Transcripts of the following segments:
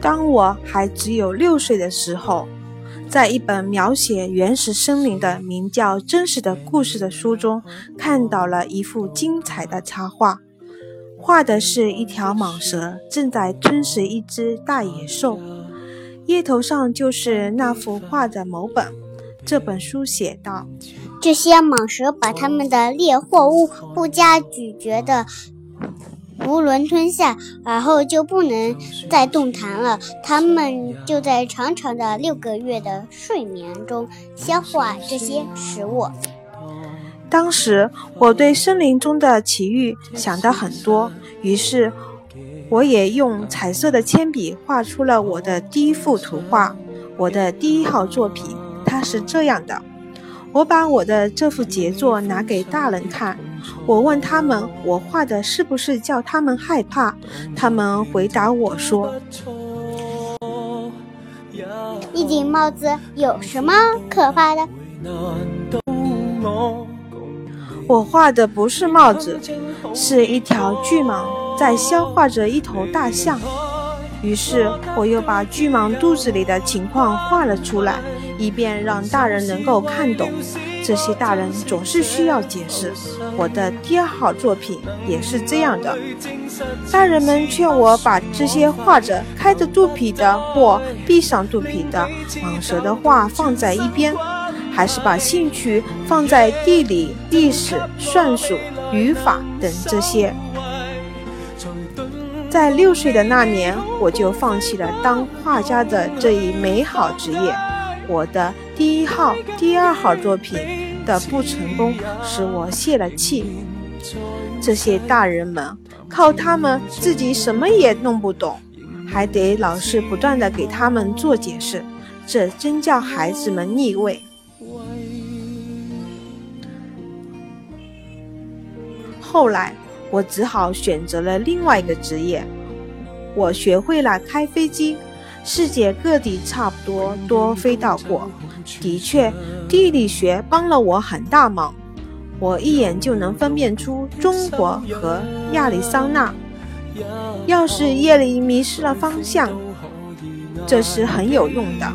当我还只有六岁的时候，在一本描写原始森林的名叫《真实的故事》的书中，看到了一幅精彩的插画，画的是一条蟒蛇正在吞食一只大野兽，页头上就是那幅画的某本。这本书写道：这些蟒蛇把它们的猎获物不加咀嚼的。囫囵吞下，而后就不能再动弹了。他们就在长长的六个月的睡眠中消化这些食物。当时我对森林中的奇遇想的很多，于是我也用彩色的铅笔画出了我的第一幅图画。我的第一号作品，它是这样的。我把我的这幅杰作拿给大人看。我问他们，我画的是不是叫他们害怕？他们回答我说：“一顶帽子有什么可怕的？”我画的不是帽子，是一条巨蟒在消化着一头大象。于是我又把巨蟒肚子里的情况画了出来，以便让大人能够看懂。这些大人总是需要解释。我的第二号作品也是这样的。大人们劝我把这些画着开着肚皮的或闭上肚皮的蟒蛇的画放在一边，还是把兴趣放在地理、历史、算术、语法等这些。在六岁的那年，我就放弃了当画家的这一美好职业。我的第一号、第二号作品的不成功，使我泄了气。这些大人们靠他们自己什么也弄不懂，还得老师不断的给他们做解释，这真叫孩子们腻味。后来，我只好选择了另外一个职业，我学会了开飞机。世界各地差不多都飞到过，的确，地理学帮了我很大忙。我一眼就能分辨出中国和亚利桑那。要是夜里迷失了方向，这是很有用的。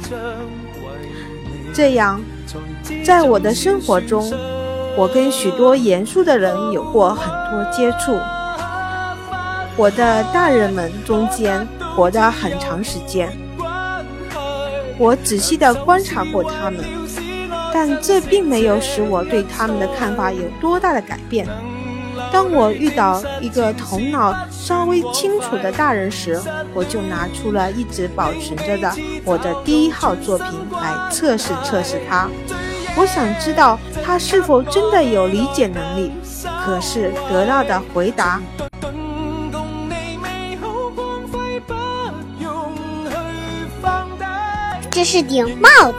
这样，在我的生活中，我跟许多严肃的人有过很多接触。我的大人们中间。活得很长时间，我仔细地观察过他们，但这并没有使我对他们的看法有多大的改变。当我遇到一个头脑稍微清楚的大人时，我就拿出了一直保存着的我的第一号作品来测试测试他。我想知道他是否真的有理解能力。可是得到的回答。这是顶帽子，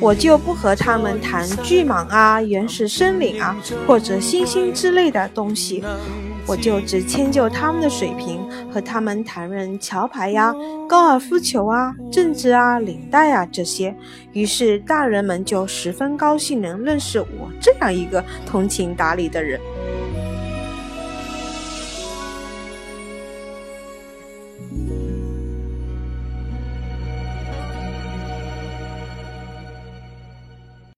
我就不和他们谈巨蟒啊、原始森林啊，或者星星之类的东西，我就只迁就他们的水平，和他们谈论桥牌呀、高尔夫球啊、政治啊、领带啊这些。于是大人们就十分高兴能认识我这样一个通情达理的人。Thank you.